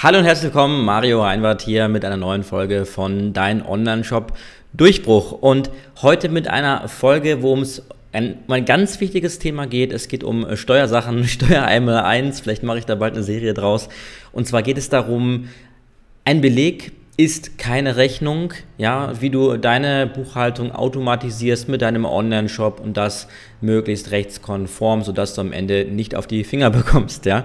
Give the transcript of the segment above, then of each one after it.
Hallo und herzlich willkommen, Mario Reinwart hier mit einer neuen Folge von Dein Online-Shop Durchbruch. Und heute mit einer Folge, wo es ein, um ein ganz wichtiges Thema geht. Es geht um Steuersachen, Steuer einmal eins. Vielleicht mache ich da bald eine Serie draus. Und zwar geht es darum, ein Beleg ist keine Rechnung, ja, wie du deine Buchhaltung automatisierst mit deinem Online-Shop und das möglichst rechtskonform, sodass du am Ende nicht auf die Finger bekommst, ja.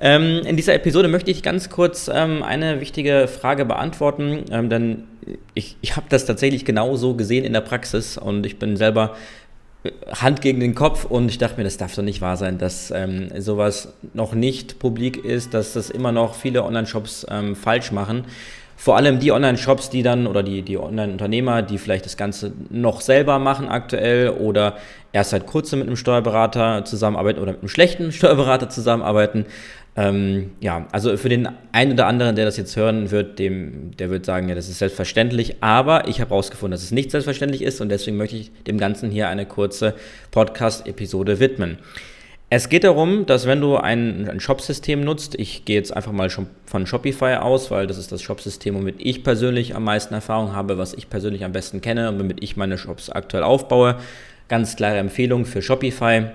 Ähm, in dieser Episode möchte ich ganz kurz ähm, eine wichtige Frage beantworten, ähm, denn ich, ich habe das tatsächlich genau so gesehen in der Praxis und ich bin selber äh, Hand gegen den Kopf und ich dachte mir, das darf doch nicht wahr sein, dass ähm, sowas noch nicht publik ist, dass das immer noch viele Online-Shops ähm, falsch machen. Vor allem die Online-Shops, die dann oder die, die Online-Unternehmer, die vielleicht das Ganze noch selber machen aktuell oder erst seit kurzem mit einem Steuerberater zusammenarbeiten oder mit einem schlechten Steuerberater zusammenarbeiten. Ähm, ja, also für den einen oder anderen, der das jetzt hören wird, dem, der wird sagen, ja, das ist selbstverständlich, aber ich habe herausgefunden, dass es nicht selbstverständlich ist und deswegen möchte ich dem Ganzen hier eine kurze Podcast-Episode widmen. Es geht darum, dass wenn du ein, ein Shop-System nutzt, ich gehe jetzt einfach mal von Shopify aus, weil das ist das Shop-System, womit ich persönlich am meisten Erfahrung habe, was ich persönlich am besten kenne und womit ich meine Shops aktuell aufbaue. Ganz klare Empfehlung für Shopify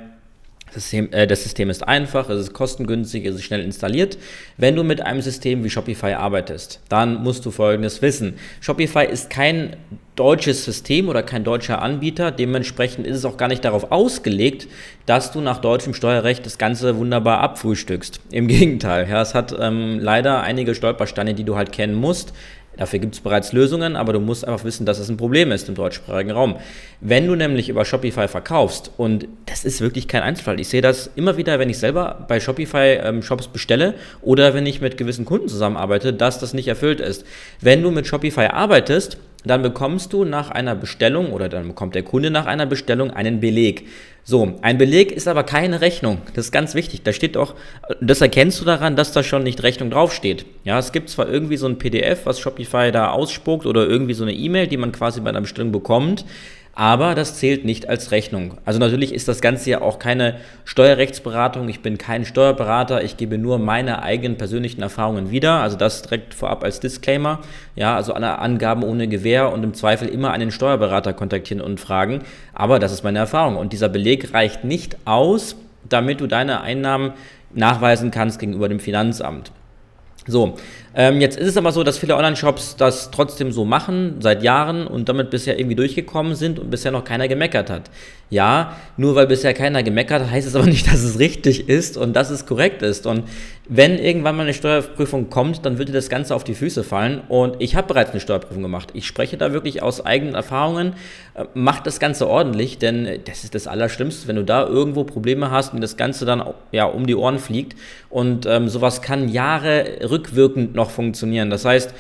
das System, äh, das System ist einfach, es ist kostengünstig, es ist schnell installiert. Wenn du mit einem System wie Shopify arbeitest, dann musst du Folgendes wissen. Shopify ist kein deutsches System oder kein deutscher Anbieter. Dementsprechend ist es auch gar nicht darauf ausgelegt, dass du nach deutschem Steuerrecht das Ganze wunderbar abfrühstückst. Im Gegenteil, ja, es hat ähm, leider einige Stolpersteine, die du halt kennen musst. Dafür gibt es bereits Lösungen, aber du musst einfach wissen, dass es ein Problem ist im deutschsprachigen Raum. Wenn du nämlich über Shopify verkaufst, und das ist wirklich kein Einzelfall, ich sehe das immer wieder, wenn ich selber bei Shopify ähm, Shops bestelle oder wenn ich mit gewissen Kunden zusammenarbeite, dass das nicht erfüllt ist. Wenn du mit Shopify arbeitest, dann bekommst du nach einer Bestellung oder dann bekommt der Kunde nach einer Bestellung einen Beleg. So, ein Beleg ist aber keine Rechnung. Das ist ganz wichtig. Da steht auch, das erkennst du daran, dass da schon nicht Rechnung draufsteht. Ja, es gibt zwar irgendwie so ein PDF, was Shopify da ausspuckt oder irgendwie so eine E-Mail, die man quasi bei einer Bestellung bekommt aber das zählt nicht als Rechnung. Also natürlich ist das Ganze ja auch keine Steuerrechtsberatung, ich bin kein Steuerberater, ich gebe nur meine eigenen persönlichen Erfahrungen wieder, also das direkt vorab als Disclaimer, ja, also alle Angaben ohne Gewähr und im Zweifel immer einen Steuerberater kontaktieren und fragen, aber das ist meine Erfahrung. Und dieser Beleg reicht nicht aus, damit du deine Einnahmen nachweisen kannst gegenüber dem Finanzamt. So, ähm, jetzt ist es aber so, dass viele Online-Shops das trotzdem so machen, seit Jahren und damit bisher irgendwie durchgekommen sind und bisher noch keiner gemeckert hat. Ja, nur weil bisher keiner gemeckert hat, heißt es aber nicht, dass es richtig ist und dass es korrekt ist. Und wenn irgendwann mal eine Steuerprüfung kommt, dann würde das Ganze auf die Füße fallen. Und ich habe bereits eine Steuerprüfung gemacht. Ich spreche da wirklich aus eigenen Erfahrungen. Äh, macht das Ganze ordentlich, denn das ist das Allerschlimmste, wenn du da irgendwo Probleme hast und das Ganze dann ja um die Ohren fliegt. Und ähm, sowas kann Jahre rückwirkend noch funktionieren. Das heißt,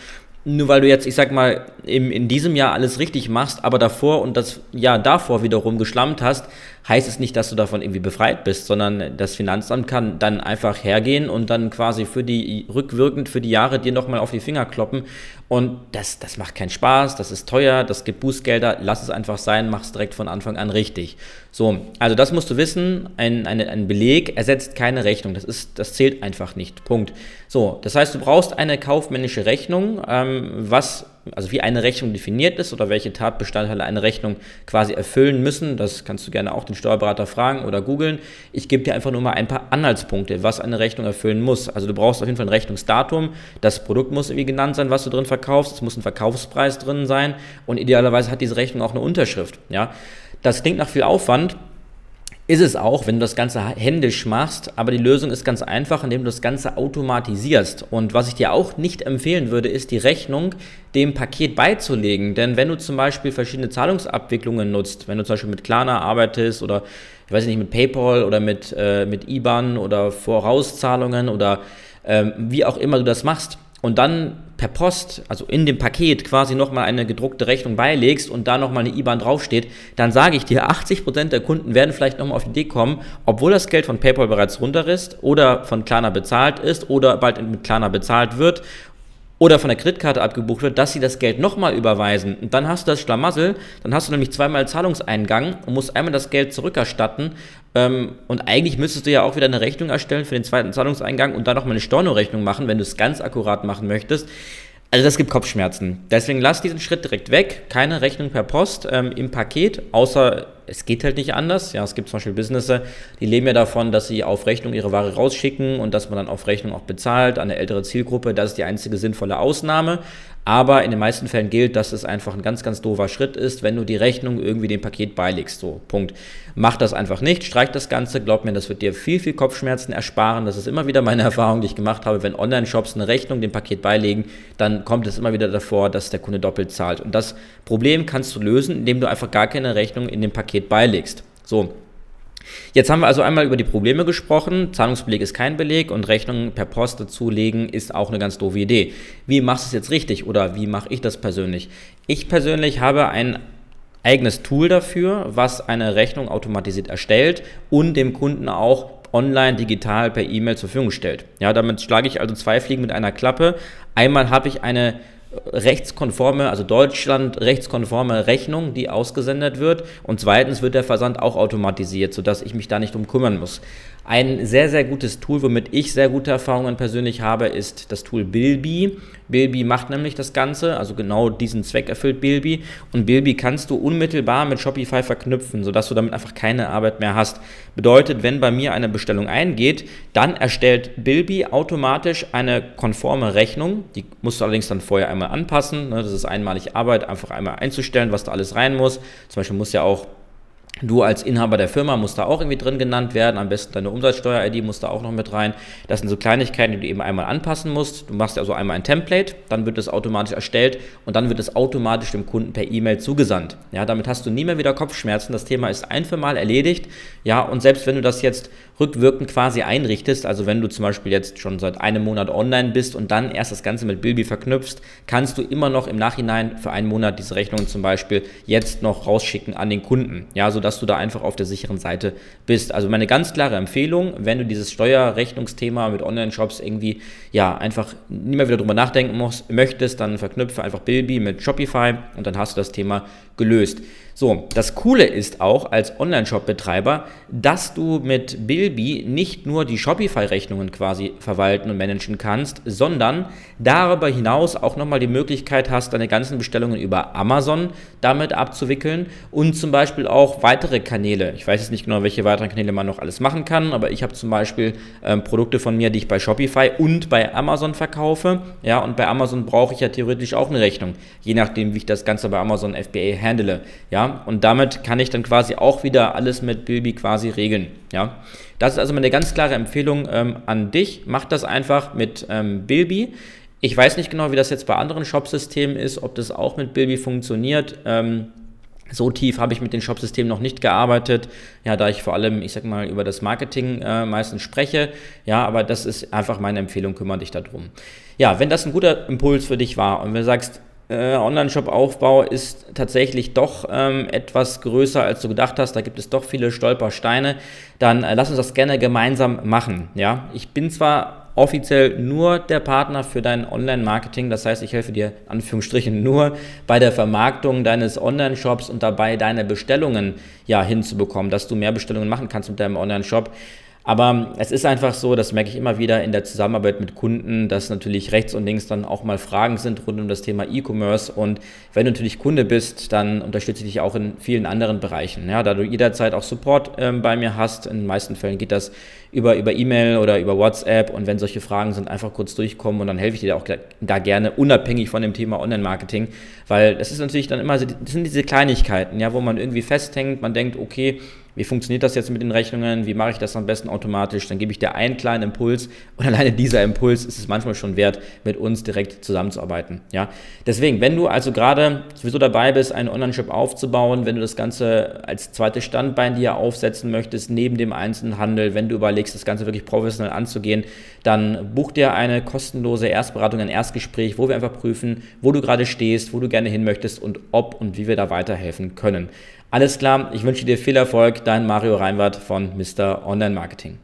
nur weil du jetzt, ich sag mal, im, in diesem Jahr alles richtig machst, aber davor und das Jahr davor wiederum geschlammt hast, heißt es nicht, dass du davon irgendwie befreit bist, sondern das Finanzamt kann dann einfach hergehen und dann quasi für die, rückwirkend für die Jahre dir nochmal auf die Finger kloppen. Und das, das macht keinen Spaß, das ist teuer, das gibt Bußgelder, lass es einfach sein, mach es direkt von Anfang an richtig. So, also das musst du wissen, ein, eine, ein Beleg ersetzt keine Rechnung, das, ist, das zählt einfach nicht, Punkt. So, das heißt, du brauchst eine kaufmännische Rechnung, ähm, was also wie eine Rechnung definiert ist oder welche Tatbestandteile eine Rechnung quasi erfüllen müssen. Das kannst du gerne auch den Steuerberater fragen oder googeln. Ich gebe dir einfach nur mal ein paar Anhaltspunkte, was eine Rechnung erfüllen muss. Also du brauchst auf jeden Fall ein Rechnungsdatum, das Produkt muss irgendwie genannt sein, was du drin verkaufst, es muss ein Verkaufspreis drin sein und idealerweise hat diese Rechnung auch eine Unterschrift. Ja? Das klingt nach viel Aufwand, Ist es auch, wenn du das Ganze händisch machst, aber die Lösung ist ganz einfach, indem du das Ganze automatisierst. Und was ich dir auch nicht empfehlen würde, ist die Rechnung dem Paket beizulegen. Denn wenn du zum Beispiel verschiedene Zahlungsabwicklungen nutzt, wenn du zum Beispiel mit Klarna arbeitest oder ich weiß nicht, mit PayPal oder mit, äh, mit IBAN oder Vorauszahlungen oder ähm, wie auch immer du das machst, und dann per Post, also in dem Paket quasi nochmal eine gedruckte Rechnung beilegst und da nochmal eine IBAN draufsteht, dann sage ich dir, 80% der Kunden werden vielleicht nochmal auf die Idee kommen, obwohl das Geld von PayPal bereits runter ist oder von Klarna bezahlt ist oder bald mit Klarna bezahlt wird oder von der Kreditkarte abgebucht wird, dass sie das Geld nochmal überweisen. Und dann hast du das Schlamassel, dann hast du nämlich zweimal Zahlungseingang und musst einmal das Geld zurückerstatten. Ähm, und eigentlich müsstest du ja auch wieder eine Rechnung erstellen für den zweiten Zahlungseingang und dann nochmal eine Stornorechnung machen, wenn du es ganz akkurat machen möchtest. Also das gibt Kopfschmerzen. Deswegen lass diesen Schritt direkt weg. Keine Rechnung per Post ähm, im Paket, außer es geht halt nicht anders. Ja, es gibt zum Beispiel Businesses, die leben ja davon, dass sie auf Rechnung ihre Ware rausschicken und dass man dann auf Rechnung auch bezahlt an eine ältere Zielgruppe. Das ist die einzige sinnvolle Ausnahme. Aber in den meisten Fällen gilt, dass es einfach ein ganz, ganz doofer Schritt ist, wenn du die Rechnung irgendwie dem Paket beilegst. So, Punkt. Mach das einfach nicht, streich das Ganze. Glaub mir, das wird dir viel, viel Kopfschmerzen ersparen. Das ist immer wieder meine Erfahrung, die ich gemacht habe. Wenn Online-Shops eine Rechnung dem Paket beilegen, dann kommt es immer wieder davor, dass der Kunde doppelt zahlt. Und das Problem kannst du lösen, indem du einfach gar keine Rechnung in dem Paket beilegst. So, Jetzt haben wir also einmal über die Probleme gesprochen. Zahlungsbeleg ist kein Beleg und Rechnungen per Post dazulegen ist auch eine ganz doofe Idee. Wie machst du es jetzt richtig oder wie mache ich das persönlich? Ich persönlich habe ein eigenes Tool dafür, was eine Rechnung automatisiert erstellt und dem Kunden auch online, digital, per E-Mail zur Verfügung stellt. Ja, damit schlage ich also zwei Fliegen mit einer Klappe. Einmal habe ich eine rechtskonforme, also Deutschland rechtskonforme Rechnung, die ausgesendet wird. Und zweitens wird der Versand auch automatisiert, sodass ich mich da nicht drum kümmern muss. Ein sehr, sehr gutes Tool, womit ich sehr gute Erfahrungen persönlich habe, ist das Tool Bilby. Bilby macht nämlich das Ganze, also genau diesen Zweck erfüllt Bilby. Und Bilby kannst du unmittelbar mit Shopify verknüpfen, sodass du damit einfach keine Arbeit mehr hast. Bedeutet, wenn bei mir eine Bestellung eingeht, dann erstellt Bilby automatisch eine konforme Rechnung. Die musst du allerdings dann vorher einmal anpassen. Ne? Das ist einmalig Arbeit, einfach einmal einzustellen, was da alles rein muss. Zum Beispiel muss ja auch Du als Inhaber der Firma musst da auch irgendwie drin genannt werden. Am besten deine Umsatzsteuer-ID muss da auch noch mit rein. Das sind so Kleinigkeiten, die du eben einmal anpassen musst. Du machst also einmal ein Template, dann wird es automatisch erstellt und dann wird es automatisch dem Kunden per E-Mail zugesandt. Ja, damit hast du nie mehr wieder Kopfschmerzen. Das Thema ist ein für mal erledigt. Ja, und selbst wenn du das jetzt rückwirkend quasi einrichtest, also wenn du zum Beispiel jetzt schon seit einem Monat online bist und dann erst das Ganze mit Bilby verknüpfst, kannst du immer noch im Nachhinein für einen Monat diese Rechnungen zum Beispiel jetzt noch rausschicken an den Kunden. Ja, so dass du da einfach auf der sicheren Seite bist. Also meine ganz klare Empfehlung, wenn du dieses Steuerrechnungsthema mit Online-Shops irgendwie ja einfach nie mehr wieder drüber nachdenken musst, möchtest, dann verknüpfe einfach Bilby mit Shopify und dann hast du das Thema gelöst. So, das Coole ist auch als Online-Shop-Betreiber, dass du mit Bilby nicht nur die Shopify-Rechnungen quasi verwalten und managen kannst, sondern darüber hinaus auch nochmal die Möglichkeit hast, deine ganzen Bestellungen über Amazon damit abzuwickeln und zum Beispiel auch weitere Kanäle. Ich weiß jetzt nicht genau, welche weiteren Kanäle man noch alles machen kann, aber ich habe zum Beispiel ähm, Produkte von mir, die ich bei Shopify und bei Amazon verkaufe. Ja, und bei Amazon brauche ich ja theoretisch auch eine Rechnung, je nachdem, wie ich das Ganze bei Amazon FBA handle. Ja, und damit kann ich dann quasi auch wieder alles mit Bilby quasi regeln, ja. Das ist also meine ganz klare Empfehlung ähm, an dich. Mach das einfach mit ähm, Bilby. Ich weiß nicht genau, wie das jetzt bei anderen Shopsystemen ist, ob das auch mit Bilby funktioniert. Ähm, so tief habe ich mit den Shopsystemen noch nicht gearbeitet, ja, da ich vor allem, ich sag mal, über das Marketing äh, meistens spreche. Ja, aber das ist einfach meine Empfehlung, kümmere dich darum. Ja, wenn das ein guter Impuls für dich war und wenn du sagst, äh, Online-Shop-Aufbau ist tatsächlich doch ähm, etwas größer, als du gedacht hast. Da gibt es doch viele Stolpersteine. Dann äh, lass uns das gerne gemeinsam machen. Ja, ich bin zwar offiziell nur der Partner für dein Online-Marketing. Das heißt, ich helfe dir, Anführungsstrichen, nur bei der Vermarktung deines Online-Shops und dabei deine Bestellungen ja hinzubekommen, dass du mehr Bestellungen machen kannst mit deinem Online-Shop. Aber es ist einfach so, das merke ich immer wieder in der Zusammenarbeit mit Kunden, dass natürlich rechts und links dann auch mal Fragen sind rund um das Thema E-Commerce. Und wenn du natürlich Kunde bist, dann unterstütze ich dich auch in vielen anderen Bereichen. Ja, da du jederzeit auch Support ähm, bei mir hast, in den meisten Fällen geht das über über E-Mail oder über WhatsApp. Und wenn solche Fragen sind, einfach kurz durchkommen und dann helfe ich dir auch da gerne, unabhängig von dem Thema Online-Marketing. Weil es ist natürlich dann immer, das sind diese Kleinigkeiten, ja, wo man irgendwie festhängt, man denkt, okay, wie funktioniert das jetzt mit den Rechnungen, wie mache ich das am besten automatisch, dann gebe ich dir einen kleinen Impuls und alleine dieser Impuls ist es manchmal schon wert, mit uns direkt zusammenzuarbeiten. Ja? Deswegen, wenn du also gerade sowieso dabei bist, einen Online-Shop aufzubauen, wenn du das Ganze als zweites Standbein dir aufsetzen möchtest, neben dem Einzelhandel, wenn du überlegst, das Ganze wirklich professionell anzugehen, dann buch dir eine kostenlose Erstberatung, ein Erstgespräch, wo wir einfach prüfen, wo du gerade stehst, wo du gerne hin möchtest und ob und wie wir da weiterhelfen können. Alles klar, ich wünsche dir viel Erfolg, dein Mario Reinwart von Mr. Online Marketing.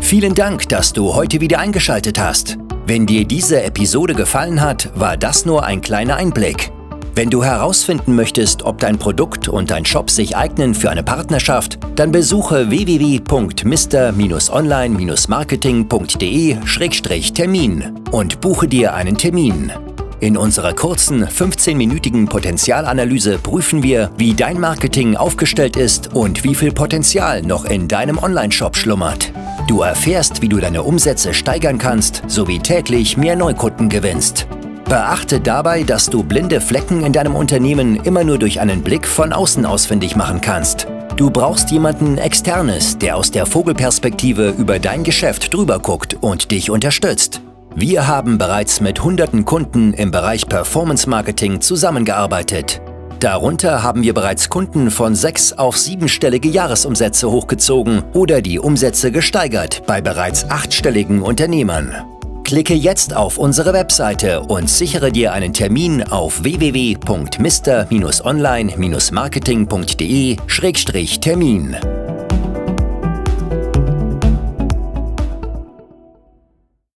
Vielen Dank, dass du heute wieder eingeschaltet hast. Wenn dir diese Episode gefallen hat, war das nur ein kleiner Einblick. Wenn du herausfinden möchtest, ob dein Produkt und dein Shop sich eignen für eine Partnerschaft, dann besuche www.mr-online-marketing.de-termin und buche dir einen Termin. In unserer kurzen 15-minütigen Potenzialanalyse prüfen wir, wie dein Marketing aufgestellt ist und wie viel Potenzial noch in deinem Onlineshop schlummert. Du erfährst, wie du deine Umsätze steigern kannst sowie täglich mehr Neukunden gewinnst. Beachte dabei, dass du blinde Flecken in deinem Unternehmen immer nur durch einen Blick von außen ausfindig machen kannst. Du brauchst jemanden Externes, der aus der Vogelperspektive über dein Geschäft drüber guckt und dich unterstützt. Wir haben bereits mit hunderten Kunden im Bereich Performance Marketing zusammengearbeitet. Darunter haben wir bereits Kunden von sechs auf siebenstellige Jahresumsätze hochgezogen oder die Umsätze gesteigert bei bereits achtstelligen Unternehmern. Klicke jetzt auf unsere Webseite und sichere dir einen Termin auf www.mr-online-marketing.de-termin.